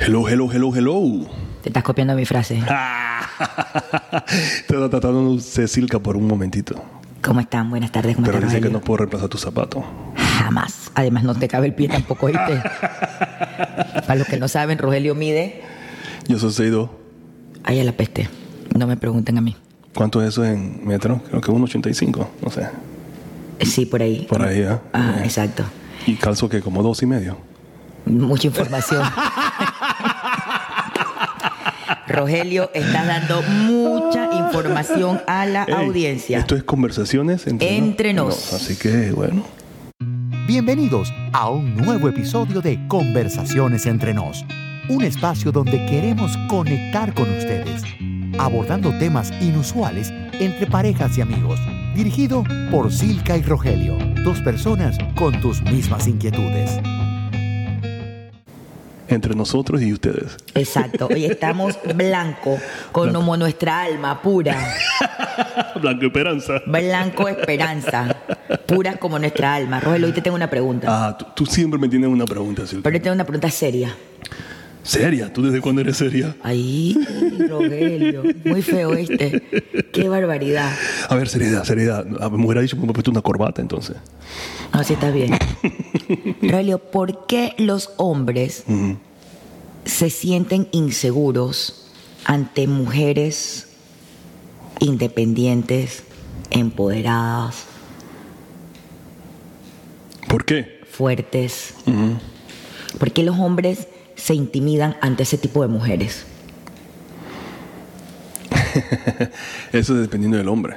Hello, hello, hello, hello. Te estás copiando mi frase. Estaba tratando de Cecilca por un momentito. ¿Cómo están? Buenas tardes. ¿Cómo Pero dice que no puedo reemplazar tu zapato. Jamás. Además, no te cabe el pie tampoco, ¿viste? Para los que no saben, Rogelio mide. Yo soy Seido. Ay, a la peste. No me pregunten a mí. ¿Cuánto es eso en metro? Creo que 1,85. No sé. Eh, Sí, por ahí. Por ahí, ¿eh? Ah, Eh. exacto. Y calzo que como dos y medio. Mucha información. Rogelio, estás dando mucha información a la Ey, audiencia. Esto es conversaciones entre, Entre nos. Así que, bueno. Bienvenidos a un nuevo episodio de Conversaciones entre nos, un espacio donde queremos conectar con ustedes, abordando temas inusuales entre parejas y amigos, dirigido por Silka y Rogelio, dos personas con tus mismas inquietudes. Entre nosotros y ustedes. Exacto. Hoy estamos blanco, como nuestra alma pura. Blanco Esperanza. Blanco esperanza, puras como nuestra alma. Rogelio, hoy te tengo una pregunta. Ah, tú, tú siempre me tienes una pregunta, Silvia. Pero te tengo una pregunta seria. ¿Seria? ¿Tú desde cuándo eres seria? Ay, Rogelio, muy feo este. Qué barbaridad. A ver, seriedad, seriedad. Ah, Me hubiera dicho que me puesto una corbata entonces. No, si estás bien. Rogelio, ¿por qué los hombres se sienten inseguros ante mujeres independientes, empoderadas, ¿Por qué? fuertes? ¿Por qué los hombres se intimidan ante ese tipo de mujeres? Eso es dependiendo del hombre.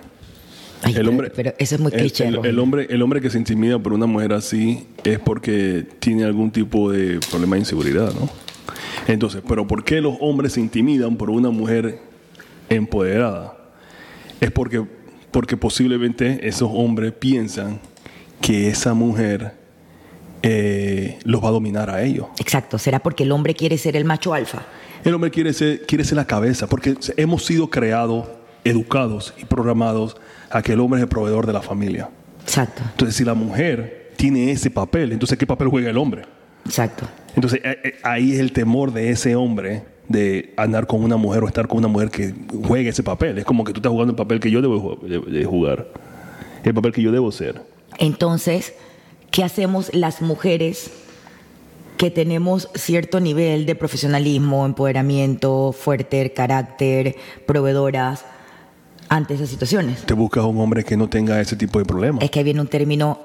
Ay, el hombre, pero eso es muy el- cliché, El, el Rogelio. hombre, el hombre que se intimida por una mujer así es porque tiene algún tipo de problema de inseguridad, ¿no? Entonces, pero ¿por qué los hombres se intimidan por una mujer empoderada? Es porque, porque posiblemente esos hombres piensan que esa mujer eh, los va a dominar a ellos. Exacto, será porque el hombre quiere ser el macho alfa. El hombre quiere ser, quiere ser la cabeza, porque hemos sido creados, educados y programados a que el hombre es el proveedor de la familia. Exacto, Entonces, si la mujer tiene ese papel, entonces ¿qué papel juega el hombre? exacto. Entonces, eh, eh, ahí es el temor de ese hombre de andar con una mujer o estar con una mujer que juegue ese papel. Es como que tú estás jugando el papel que yo debo ju- de- de jugar, el papel que yo debo ser. Entonces, ¿qué hacemos las mujeres que tenemos cierto nivel de profesionalismo, empoderamiento, fuerte carácter, proveedoras ante esas situaciones? Te buscas un hombre que no tenga ese tipo de problemas. Es que viene un término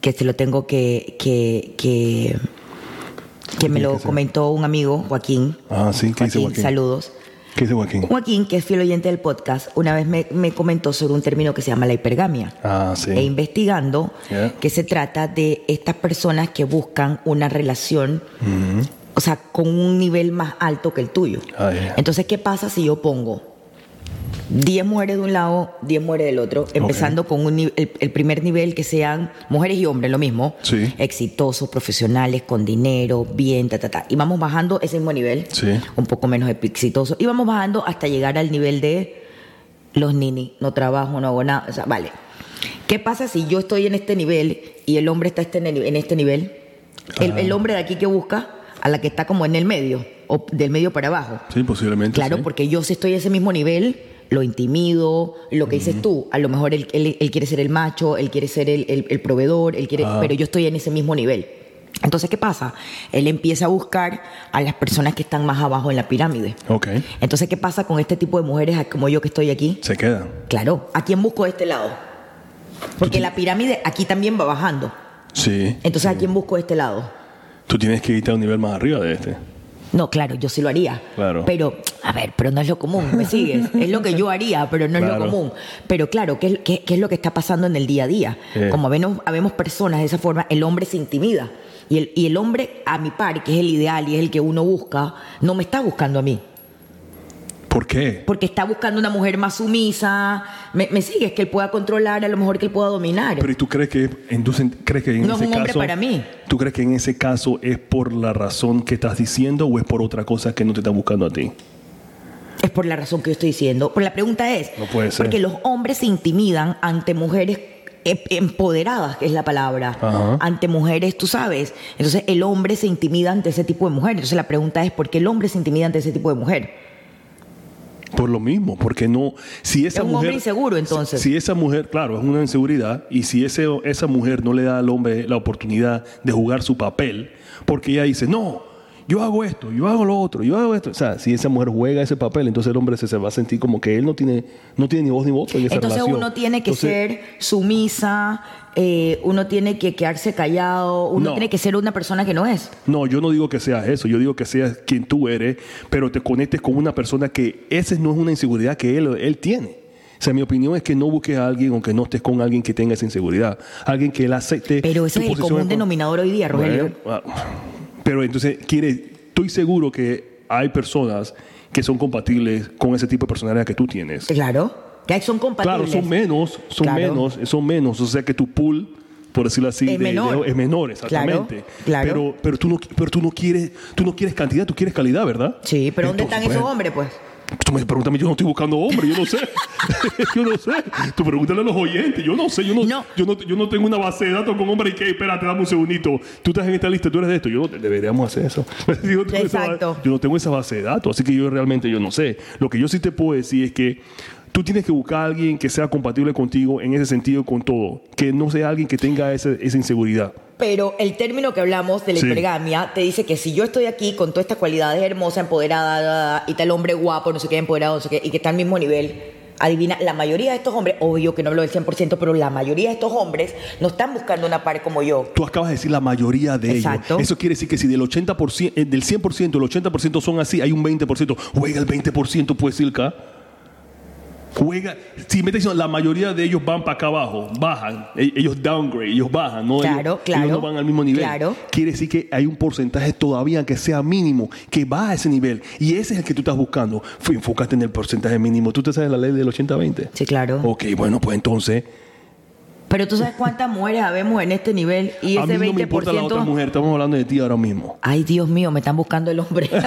que se lo tengo que, que, que, que me lo que comentó un amigo, Joaquín. Ah, sí, ¿qué dice Joaquín? Saludos. ¿Qué dice Joaquín? Joaquín, que es fiel oyente del podcast, una vez me, me comentó sobre un término que se llama la hipergamia. Ah, sí. E investigando Yeah. que se trata de estas personas que buscan una relación, o sea, con un nivel más alto que el tuyo. Ah, yeah. Entonces, ¿qué pasa si yo pongo 10 mujeres de un lado, 10 mujeres del otro, empezando con un el, el primer nivel que sean mujeres y hombres, lo mismo, Sí. exitosos, profesionales, con dinero, bien, ta, ta, ta. Y vamos bajando ese mismo nivel, Sí. un poco menos exitoso, y vamos bajando hasta llegar al nivel de los nini, no trabajo, no hago nada, o sea, vale. ¿Qué pasa si yo estoy en este nivel y el hombre está este en este nivel? El, el hombre de aquí que busca a la que está como en el medio, o del medio para abajo. Sí, posiblemente. Claro, sí. porque yo si estoy a ese mismo nivel, lo intimido, lo que dices tú, a lo mejor él, él- él quiere ser el macho, él quiere ser el, el- el proveedor, él quiere, Ah. pero yo estoy en ese mismo nivel. Entonces, ¿qué pasa? Él empieza a buscar a las personas que están más abajo en la pirámide. Ok. Entonces, ¿qué pasa con este tipo de mujeres como yo que estoy aquí? Se quedan. Claro, ¿a quién busco de este lado? Porque la pirámide aquí también va bajando. Sí. Entonces, ¿a quién busco de este lado? Tú tienes que irte a un nivel más arriba de este. No, claro, yo sí lo haría. Claro. Pero, a ver, pero no es lo común, ¿me sigues? Es lo que yo haría, pero no es Claro. lo común. Pero claro, ¿qué es, qué- qué es lo que está pasando en el día a día? Eh. Como habemos, habemos personas de esa forma, el hombre se intimida. Y el, y el hombre, a mi par, que es el ideal y es el que uno busca, no me está buscando a mí. ¿Por qué? Porque está buscando una mujer más sumisa. ¿Me, me sigues? Que él pueda controlar, a lo mejor que él pueda dominar. Pero ¿y tú crees que, entonces, crees que en No es ese un hombre caso, para mí. ¿Tú crees que en ese caso es por la razón que estás diciendo o es por otra cosa que no te está buscando a ti? Es por la razón que yo estoy diciendo. Pero la pregunta es, No puede ser. porque los hombres se intimidan ante mujeres em- empoderadas, que es la palabra, Ajá. ante mujeres, tú sabes. Entonces el hombre se intimida ante ese tipo de mujer. Entonces la pregunta es, ¿por qué el hombre se intimida ante ese tipo de mujer? Por lo mismo, porque no. Si esa Es un mujer, hombre inseguro, entonces. Si, si esa mujer, claro, es una inseguridad, y si ese, esa mujer no le da al hombre la oportunidad de jugar su papel, porque ella dice, no, yo hago esto, yo hago lo otro, yo hago esto. O sea, si esa mujer juega ese papel, entonces el hombre se, se va a sentir como que él no tiene, no tiene ni voz ni voto en esa Entonces relación. uno tiene que Entonces, ser sumisa, eh, uno tiene que quedarse callado, uno No. tiene que ser una persona que no es. No, yo no digo que seas eso, yo digo que seas quien tú eres, pero te conectes con una persona que esa no es una inseguridad que él, él tiene. O sea, mi opinión es que no busques a alguien o que no estés con alguien que tenga esa inseguridad. Alguien que él acepte. Pero ese es el común en- denominador hoy día, Rogelio. Bueno, ah, pero entonces, quiere, estoy seguro que hay personas que son compatibles con ese tipo de personalidad que tú tienes. Claro, que son compatibles. Claro, son menos, son Claro. menos, son menos. O sea que tu pool, por decirlo así, Es menor. es menor, exactamente. Claro, claro. Pero, pero tú no, pero tú no quieres, tú no quieres cantidad, tú quieres calidad, ¿verdad? Sí, pero ¿dónde están esos pues, hombres, pues? Tú me preguntas yo no estoy buscando hombres, yo no sé. yo no sé. Tú pregúntale a los oyentes, yo no sé. Yo no, No. Yo no, yo no tengo una base de datos con hombres y que, espérate, dame un segundito. Tú estás en esta lista, tú eres de esto. Yo no, deberíamos hacer eso. yo, esa Exacto. yo no tengo esa base de datos, así que yo realmente yo no sé. Lo que yo sí te puedo decir es que tú tienes que buscar a alguien que sea compatible contigo en ese sentido con todo. Que no sea alguien que tenga ese- esa inseguridad. Pero el término que hablamos de la Sí. hipergamia te dice que si yo estoy aquí con todas estas cualidades hermosa, empoderada, da, da, y tal hombre guapo, no sé qué, empoderado, no sé qué, y que está al mismo nivel, adivina, la mayoría de estos hombres, obvio que no hablo del 100%, pero la mayoría de estos hombres no están buscando una par como yo. Tú acabas de decir la mayoría de Exacto. ellos. Eso quiere decir que si del 80%, eh, del 100%, el 80% son así, hay un 20%. Juega el 20%, pues, Silka. Juega. Si me está diciendo, la mayoría de ellos van para acá abajo, bajan. E- Ellos downgrade, ellos bajan. ¿no? Claro, ellos, claro. ellos no van al mismo nivel. Claro. Quiere decir que hay un porcentaje todavía que sea mínimo, que va a ese nivel. Y ese es el que tú estás buscando. Enfócate en el porcentaje mínimo. ¿Tú te sabes la ley del 80-20? Sí, claro. Ok, bueno, pues entonces. Pero tú sabes cuántas mujeres habemos en este nivel y a ese mí no 20%. me importa la otra mujer, estamos hablando de ti ahora mismo. Ay, Dios mío, me están buscando el hombre.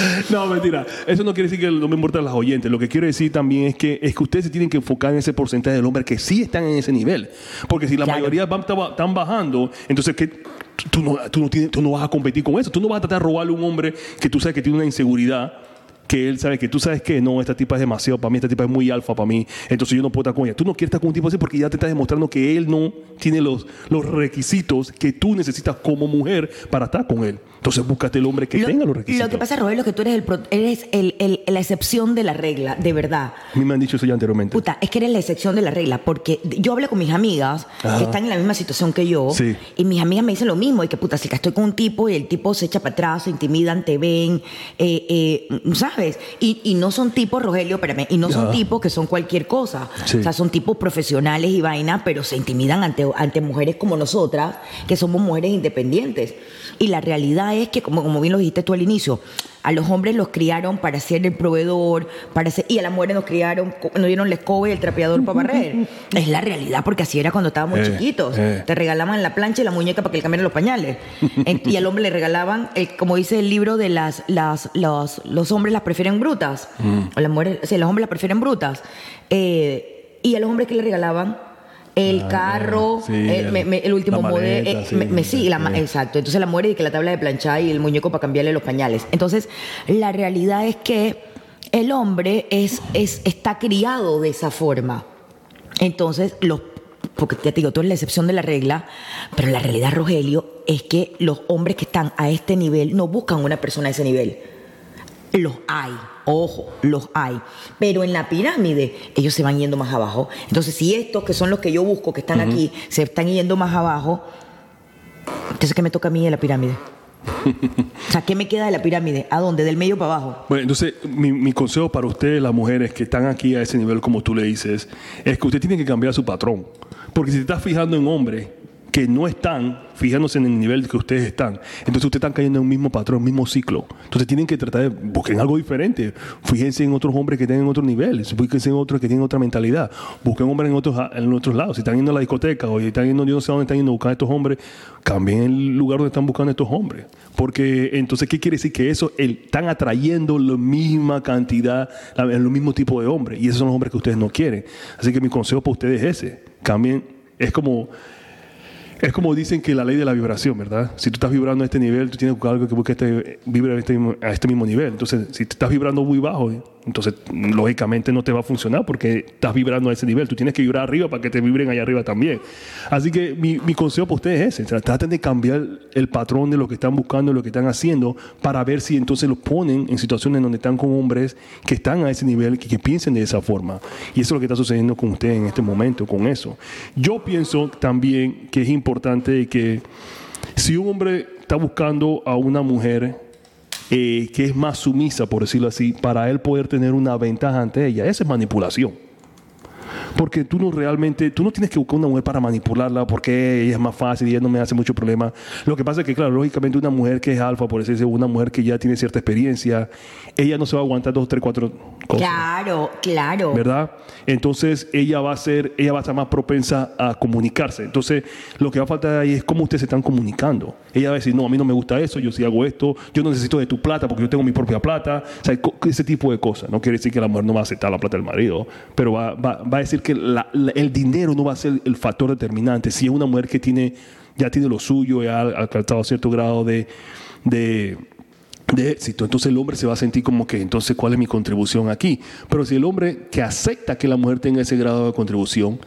No, mentira. Eso no quiere decir que no me importan las oyentes. Lo que quiero decir también es que, es que ustedes se tienen que enfocar en ese porcentaje del hombre que sí están en ese nivel. Porque si la Claro. mayoría van, están bajando, entonces ¿qué? Tú, no, tú, no tienes- tú no vas a competir con eso. Tú no vas a tratar de robarle a un hombre que tú sabes que tiene una inseguridad. Que él sabe que tú sabes que no, esta tipa es demasiado para mí, esta tipa es muy alfa para mí, entonces yo no puedo estar con ella. Tú no quieres estar con un tipo así porque ya te está demostrando que él no tiene los, los requisitos que tú necesitas como mujer para estar con él. Entonces búscate el hombre que lo, tenga los requisitos. lo que pasa, Rogelio, es que tú eres, el, eres el- el- la excepción de la regla, de verdad. A mí me han dicho eso ya anteriormente. Puta, es que eres la excepción de la regla, porque yo hablé con mis amigas Ajá. que están en la misma situación que yo, Sí. y mis amigas me dicen lo mismo, y que puta, si que estoy con un tipo y el tipo se echa para atrás, se intimidan, te ven, eh, eh, ¿sabes? Y, y no son tipos, Rogelio, espérame, y no son Ajá. tipos que son cualquier cosa. Sí. O sea, son tipos profesionales y vaina, pero se intimidan ante, ante mujeres como nosotras, que somos mujeres independientes. Y la realidad es que, como, como bien lo dijiste tú al inicio, a los hombres los criaron para ser el proveedor, para ser, y a las mujeres nos criaron, nos dieron la escoba y el trapeador para barrer. Es la realidad, porque así era cuando estábamos Eh, chiquitos. eh. Te regalaban la plancha y la muñeca para que le cambiaran los pañales. En- y al hombre le regalaban, el- como dice el libro de las, las los, los hombres las prefieren brutas. Mm. O las mujeres, sí, los hombres las prefieren brutas. Eh, y a los hombres que le regalaban el Ah, carro, sí, el, el- me- me- el último modelo. eh, sí, me- la exacto. Entonces la mujer y que la tabla de planchar y el muñeco para cambiarle los pañales. Entonces, la realidad es que el hombre es, es, está criado de esa forma. Entonces, los, porque te digo, tú eres la excepción de la regla, pero la realidad, Rogelio, es que los hombres que están a este nivel no buscan una persona a ese nivel. Los hay, ojo, los hay. Pero en la pirámide ellos se van yendo más abajo. Entonces, si estos, que son los que yo busco, que están aquí, se están yendo más abajo, entonces, ¿qué me toca a mí de la pirámide? o sea, ¿qué me queda de la pirámide? ¿A dónde? Del medio para abajo. Bueno, entonces mi, mi consejo para ustedes, las mujeres que están aquí a ese nivel, como tú le dices, es que usted tiene que cambiar su patrón. Porque si te estás fijando en hombres que no están fijándose en el nivel que ustedes están. Entonces ustedes están cayendo en un mismo patrón, un mismo ciclo. Entonces tienen que tratar de busquen algo diferente. Fíjense en otros hombres que tienen otro nivel, fíjense en otros que tienen otra mentalidad. Busquen hombres en otros, en otros lados. Si están yendo a la discoteca o están yendo, yo no sé dónde están yendo a buscar a estos hombres, cambien el lugar donde están buscando estos hombres. Porque entonces, ¿qué quiere decir? Que eso el, están atrayendo la misma cantidad, el mismo tipo de hombres. Y esos son los hombres que ustedes no quieren. Así que mi consejo para ustedes es ese. Cambien. Es como es como dicen que la ley de la vibración, ¿verdad? Si tú estás vibrando a este nivel, tú tienes que buscar algo que busque este, vibre a este, mismo, a este mismo nivel. Entonces, si te estás vibrando muy bajo, entonces lógicamente no te va a funcionar porque estás vibrando a ese nivel. Tú tienes que vibrar arriba para que te vibren allá arriba también. Así que mi, consejo para ustedes es ese. Traten de cambiar el patrón de lo que están buscando, lo que están haciendo, para ver si entonces los ponen en situaciones donde están con hombres que están a ese nivel, que, que piensen de esa forma. Y eso es lo que está sucediendo con ustedes en este momento, con eso. Yo pienso también que es importante que si un hombre está buscando a una mujer eh, que es más sumisa, por decirlo así, para él poder tener una ventaja ante ella, esa es manipulación. Porque tú no realmente, tú no tienes que buscar una mujer para manipularla porque ella es más fácil y ella no me hace mucho problema. Lo que pasa es que, claro, lógicamente una mujer que es alfa, por decirlo una mujer que ya tiene cierta experiencia, ella no se va a aguantar dos, tres, cuatro cosas. Claro, claro. ¿Verdad? Entonces ella va a ser, ella va a estar más propensa a comunicarse. Entonces, lo que va a faltar ahí es cómo ustedes se están comunicando. Ella va a decir, no, a mí no me gusta eso, yo sí hago esto, yo no necesito de tu plata porque yo tengo mi propia plata. O sea, ese tipo de cosas. No quiere decir que la mujer no va a aceptar la plata del marido, pero va, va, va a decir que el dinero no va a ser el factor determinante. Si es una mujer que tiene, ya tiene lo suyo, ya ha alcanzado cierto grado de, de, éxito, entonces el hombre se va a sentir como que, entonces, ¿cuál es mi contribución aquí? Pero si el hombre que acepta que la mujer tenga ese grado de contribución,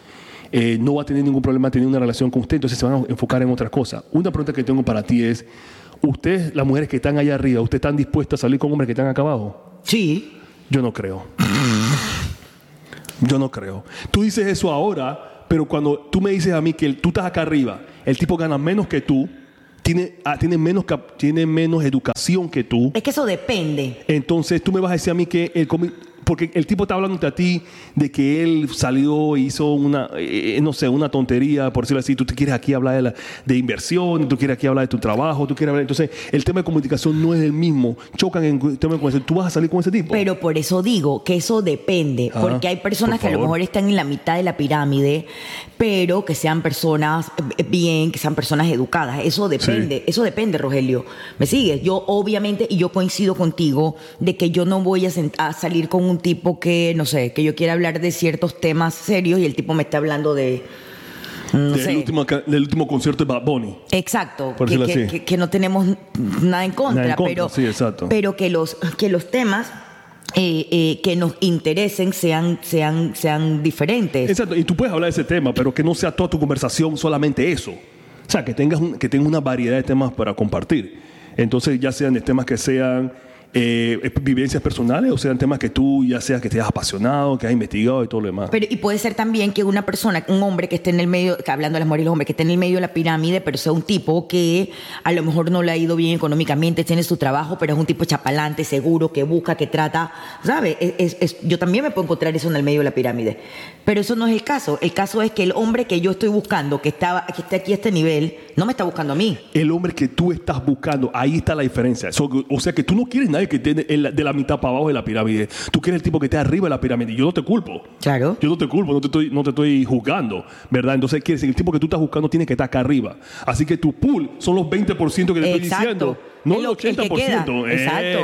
eh, no va a tener ningún problema tener una relación con usted, entonces se van a enfocar en otras cosas. Una pregunta que tengo para ti es, ¿ustedes, las mujeres que están allá arriba, ¿ustedes están dispuestas a salir con hombres que están acá abajo? Sí. Yo no creo. Yo no creo. Tú dices eso ahora, pero cuando tú me dices a mí que tú estás acá arriba, el tipo gana menos que tú, tiene, ah, tiene, menos, tiene menos educación que tú. Es que eso depende. Entonces tú me vas a decir a mí que el, porque el tipo está hablando a ti de que él salió e hizo una, eh, no sé, una tontería, por decirlo así, tú te quieres aquí hablar de, la, de inversión, tú quieres aquí hablar de tu trabajo, tú quieres hablar, entonces el tema de comunicación no es el mismo, chocan en el tema de comunicación, tú vas a salir con ese tipo. Pero por eso digo que eso depende, porque hay personas que a lo mejor están en la mitad de la pirámide, pero que sean personas eh, bien, que sean personas educadas, eso depende, eso depende, Rogelio. ¿Me sigues? Yo obviamente, y yo coincido contigo, de que yo no voy a, a salir con un tipo que, no sé, que yo quiera hablar de ciertos temas serios y el tipo me está hablando de... No del, último, del, último, concierto de Bad Bunny. Exacto, que, que, no tenemos nada en contra, pero, pero que, los, que los temas eh, eh, que nos interesen sean, sean, sean diferentes. Exacto, y tú puedes hablar de ese tema, pero que no sea toda tu conversación solamente eso. O sea, que tengas, que tengas una variedad de temas para compartir. Entonces, ya sean de temas que sean eh, vivencias personales o sean temas que tú ya seas que te has apasionado, que has investigado y todo lo demás. Pero, y puede ser también que una persona, un hombre que esté en el medio, que hablando de las mujeres y los hombres, que esté en el medio de la pirámide, pero sea un tipo que a lo mejor no le ha ido bien económicamente, tiene su trabajo, pero es un tipo chapalante, seguro, que busca, que trata, ¿sabes? yo también me puedo encontrar eso en el medio de la pirámide. Pero eso no es el caso. El caso es que el hombre que yo estoy buscando, que, está, que esté aquí a este nivel, no me está buscando a mí. El hombre que tú estás buscando, ahí está la diferencia. o sea que tú no quieres nadie que esté de la mitad para abajo de la pirámide. Tú quieres el tipo que esté arriba de la pirámide. Yo no te culpo. Claro. Yo no te culpo, no te estoy, no te estoy juzgando, ¿verdad? Entonces quiere decir el tipo que tú estás buscando tiene que estar acá arriba. Así que tu pool son los 20% que te estoy diciendo. No el, 80%. El Exacto.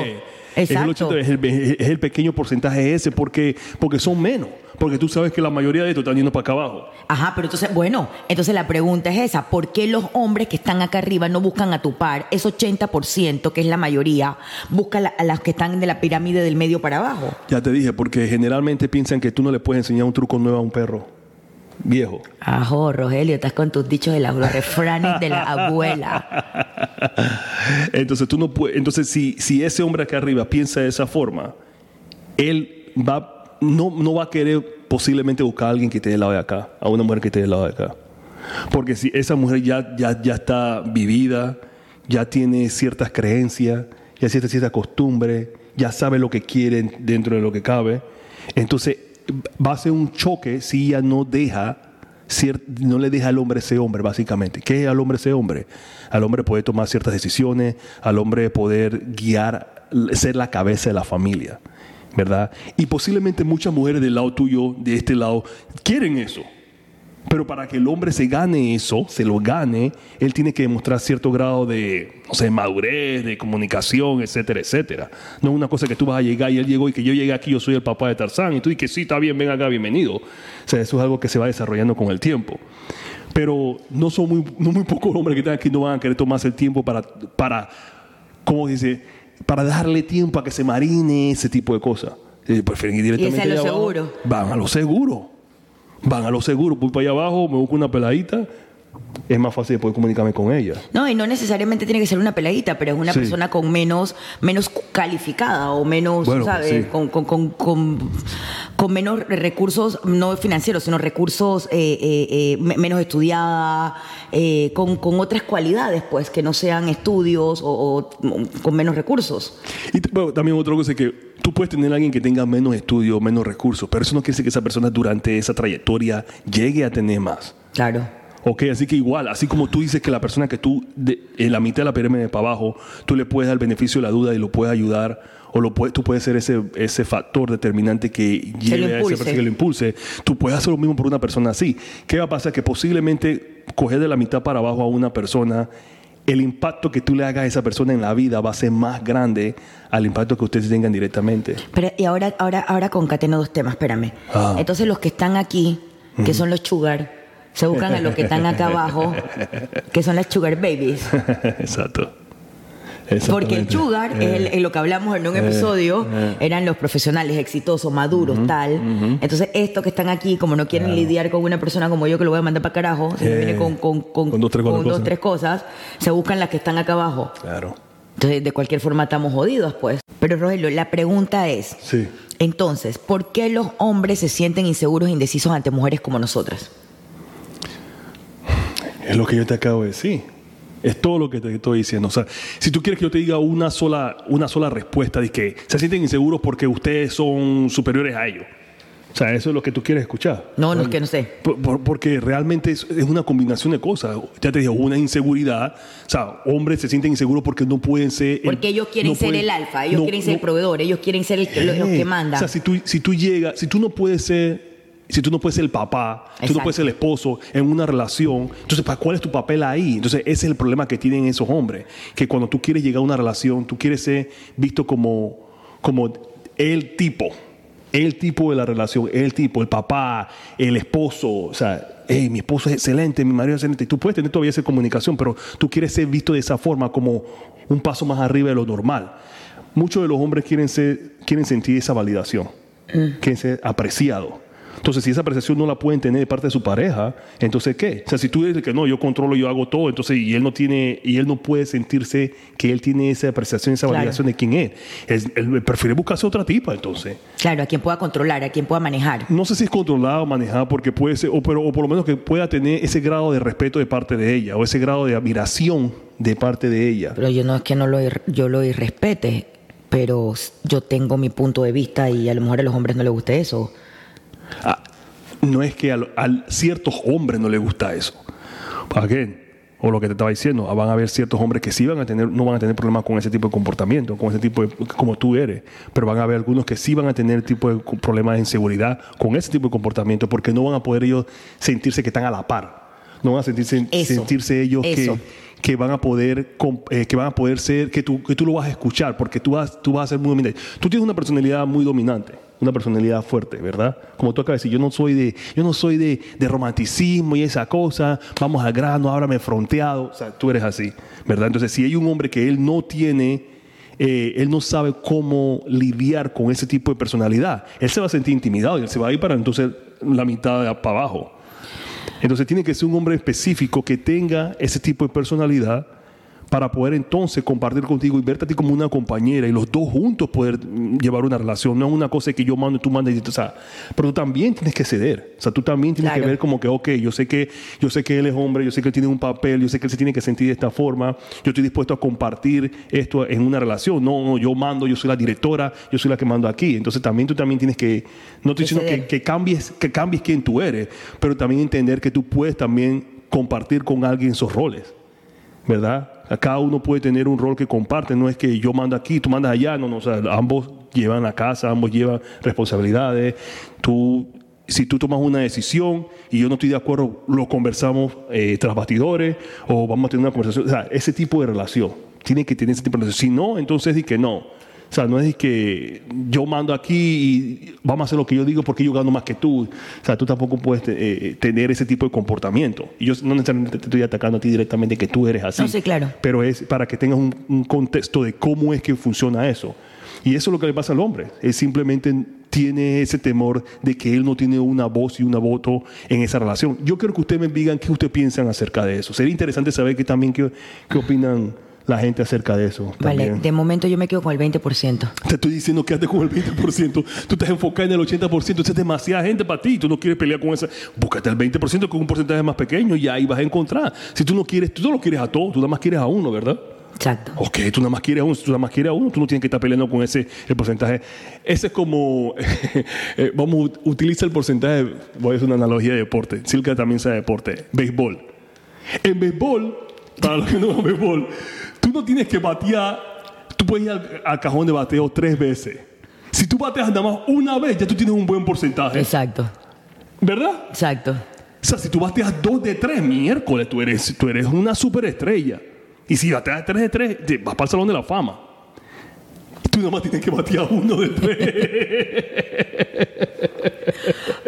Exacto. Es, el, es, el, pequeño porcentaje ese porque, porque son menos. Porque tú sabes que la mayoría de estos están yendo para acá abajo. Ajá, pero entonces, bueno, entonces la pregunta es esa. ¿Por qué los hombres que están acá arriba no buscan a tu par? Ese 80%, que es la mayoría, busca a las que están de la pirámide del medio para abajo. Ya te dije, porque generalmente piensan que tú no le puedes enseñar un truco nuevo a un perro viejo. Ajo, Rogelio, estás con tus dichos de la, los refranes de la abuela. Entonces tú no puedes, entonces si, si ese hombre acá arriba piensa de esa forma, él va no, no va a querer posiblemente buscar a alguien que esté del lado de acá, a una mujer que esté del lado de acá. Porque si esa mujer ya, ya, ya está vivida, ya tiene ciertas creencias, ya tiene cierta costumbre, ya sabe lo que quiere dentro de lo que cabe, entonces va a ser un choque si ella no deja no le deja al hombre ser hombre, básicamente. ¿Qué es al hombre ser hombre? Al hombre poder tomar ciertas decisiones, al hombre poder guiar, ser la cabeza de la familia, ¿verdad? Y posiblemente muchas mujeres del lado tuyo, de este lado, quieren eso. Pero para que el hombre se gane eso, se lo gane, él tiene que demostrar cierto grado de, no sé, madurez, de comunicación, etcétera, etcétera. No es una cosa que tú vas a llegar y él llegó y que yo llegué aquí, yo soy el papá de Tarzán, y tú dices que sí, está bien, ven acá, bienvenido. O sea, eso es algo que se va desarrollando con el tiempo. Pero no son muy, no muy pocos hombres que están aquí no van a querer tomarse el tiempo para, para ¿cómo dice? Para darle tiempo a que se marine ese tipo de cosas. Eh, Prefieren ir directamente a lo seguro. Van a lo seguro. Van a lo seguro. Voy para allá abajo, me busco una peladita. Es más fácil de poder comunicarme con ella. No, y no necesariamente tiene que ser una peladita, pero es una Sí. persona con menos, menos calificada o menos, Bueno, ¿sabes? sí. Con, con, con, con, menos recursos, no financieros, sino recursos eh, eh, eh, me- menos estudiada, con, con otras cualidades, pues, que no sean estudios o, o con menos recursos. Y bueno, también otra cosa es que tú puedes tener a alguien que tenga menos estudios, menos recursos, pero eso no quiere decir que esa persona durante esa trayectoria llegue a tener más. Claro. Ok, así que igual, así como tú dices que la persona que tú, de- en la mitad de la pirámide para abajo, tú le puedes dar el beneficio de la duda y lo puedes ayudar, o lo puedes, tú puedes ser ese, ese factor determinante que lleve a esa persona que lo impulse. Tú puedes hacer lo mismo por una persona así. ¿Qué va a pasar? Que posiblemente coger de la mitad para abajo a una persona, el impacto que tú le hagas a esa persona en la vida va a ser más grande al impacto que ustedes tengan directamente. Pero, y ahora, ahora, ahora concateno dos temas, espérame. Ah. Entonces los que están aquí, que son los sugar, se buscan a los que están acá abajo, que son las sugar babies. Exacto. Porque el sugar, es el- en lo que hablamos en un episodio, eran los profesionales exitosos, maduros, tal. Entonces, estos que están aquí, como no quieren lidiar con una persona como yo que lo voy a mandar para carajo, se Eh, viene con, con, con, con dos, tres, con dos, tres cosas, se buscan las que están acá abajo. Claro. Entonces, de cualquier forma estamos jodidos, pues. Pero, Rogelio, la pregunta es, Sí. entonces, ¿por qué los hombres se sienten inseguros e indecisos ante mujeres como nosotras? Es lo que yo te acabo de decir. Es todo lo que te estoy diciendo. O sea, si tú quieres que yo te diga una sola, una sola respuesta de que se sienten inseguros porque ustedes son superiores a ellos. O sea, eso es lo que tú quieres escuchar. No, no es que no sé. Por- por- porque realmente es, es una combinación de cosas. Ya te dije, una inseguridad. O sea, hombres se sienten inseguros porque no pueden ser. el- Porque ellos quieren no ser pueden- el alfa, ellos no- quieren ser el proveedor, ellos quieren ser el los que Eh, mandan. O sea, si tú, si tú llegas, si tú no puedes ser, si tú no puedes ser el papá, tú no Exacto. puedes ser el esposo en una relación, entonces, ¿para cuál es tu papel ahí? Entonces, ese es el problema que tienen esos hombres, que cuando tú quieres llegar a una relación, tú quieres ser visto como, como el tipo, el tipo de la relación, el tipo, el papá, el esposo, o sea, hey, mi esposo es excelente, mi marido es excelente, y tú puedes tener todavía esa comunicación, pero tú quieres ser visto de esa forma como un paso más arriba de lo normal. Muchos de los hombres quieren, ser, quieren sentir esa validación, quieren ser apreciados. Entonces, si esa apreciación no la pueden tener de parte de su pareja, entonces ¿qué? O sea, si tú dices que no, yo controlo, yo hago todo, entonces y él no tiene y él no puede sentirse que él tiene esa apreciación, esa Claro. validación de quién es. Él, él prefiere buscarse otra tipa, entonces. Claro, a quien pueda controlar, a quien pueda manejar. No sé si es controlado o manejado porque puede ser, o, pero, o por lo menos que pueda tener ese grado de respeto de parte de ella o ese grado de admiración de parte de ella. Pero yo no es que no lo yo lo irrespete, pero yo tengo mi punto de vista y a lo mejor a los hombres no les guste eso. Ah, no es que a, ciertos hombres no les gusta eso. ¿Para qué? O lo que te estaba diciendo, ah, van a haber ciertos hombres que sí van a tener, no van a tener problemas con ese tipo de comportamiento, con ese tipo de, como tú eres, pero van a haber algunos que sí van a tener tipo de problemas de inseguridad con ese tipo de comportamiento, porque no van a poder ellos sentirse que están a la par, no van a sentirse, Eso, sentirse ellos que, eso. que van a poder eh, que van a poder ser que tú, que tú lo vas a escuchar porque tú vas tú vas a ser muy dominante tú tienes una personalidad muy dominante una personalidad fuerte verdad como tú acabas de decir yo no soy de yo no soy de, de romanticismo y esa cosa vamos al grano háblame fronteado o sea tú eres así verdad entonces si hay un hombre que él no tiene eh, él no sabe cómo lidiar con ese tipo de personalidad él se va a sentir intimidado y él se va a ir para entonces la mitad de para abajo entonces tiene que ser un hombre específico que tenga ese tipo de personalidad para poder entonces compartir contigo y verte a ti como una compañera y los dos juntos poder llevar una relación. No es una cosa que yo mando y tú mandas, y, o sea, pero tú también tienes que ceder. O sea, tú también tienes que ver como que, ok, yo sé que, yo sé que él es hombre, yo sé que él tiene un papel, yo sé que él se tiene que sentir de esta forma, yo estoy dispuesto a compartir esto en una relación. No, no, yo mando, yo soy la directora, yo soy la que mando aquí. Entonces también tú también tienes que, no estoy diciendo que, que cambies, que cambies quién tú eres, pero también entender que tú puedes también compartir con alguien esos roles. ¿Verdad? Cada uno puede tener un rol que comparte, no es que yo mando aquí, tú mandas allá, no, no, o sea, ambos llevan la casa, ambos llevan responsabilidades. Tú, si tú tomas una decisión y yo no estoy de acuerdo, lo conversamos eh, tras bastidores o vamos a tener una conversación, o sea, ese tipo de relación. Tiene que tener ese tipo de relación. Si no, entonces di que no. O sea, no es que yo mando aquí y vamos a hacer lo que yo digo porque yo gano más que tú. O sea, tú tampoco puedes eh, tener ese tipo de comportamiento. Y yo no necesariamente te estoy atacando a ti directamente que tú eres así. No, sí, claro. Pero es para que tengas un, un contexto de cómo es que funciona eso. Y eso es lo que le pasa al hombre. Él simplemente tiene ese temor de que él no tiene una voz y una voto en esa relación. Yo quiero que ustedes me digan qué ustedes piensan acerca de eso. Sería interesante saber que también qué, qué opinan la gente acerca de eso. Vale, también. de momento yo me quedo con el 20%. Te estoy diciendo que antes con el 20%. Tú estás enfocado en el 80%. Eso es demasiada gente para ti. Tú no quieres pelear con esa. Búscate el 20% con un porcentaje más pequeño y ahí vas a encontrar. Si tú no quieres, tú no lo quieres a todos. Tú nada más quieres a uno, ¿verdad? Exacto. Ok, tú nada más quieres a uno. Si tú nada más quieres a uno, tú no tienes que estar peleando con ese el porcentaje. Ese es como. eh, vamos, utiliza el porcentaje. Voy a hacer una analogía de deporte. Silka también sabe deporte. Béisbol. En béisbol, para los que no ven béisbol, no tienes que batear. Tú puedes ir al, al cajón de bateo tres veces. Si tú bateas nada más una vez, ya tú tienes un buen porcentaje. Exacto. ¿Verdad? Exacto. O sea, si tú bateas dos de tres miércoles, tú eres, tú eres una superestrella. Y si bateas tres de tres, vas para el Salón de la Fama. Tú nada más tienes que batear uno de tres.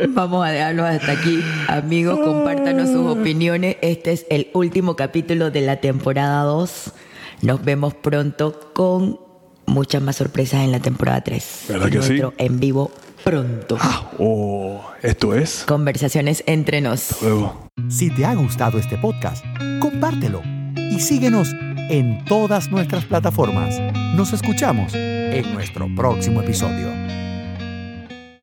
Vamos a dejarlo hasta aquí. Amigos, compártanos sus opiniones. Este es el último capítulo de la temporada 2. Nos vemos pronto con muchas más sorpresas en la temporada 3. ¿Verdad que sí? Nuestro en vivo pronto. oh, esto es. Conversaciones entre nos. Luego. Si te ha gustado este podcast, compártelo y síguenos en todas nuestras plataformas. Nos escuchamos en nuestro próximo episodio.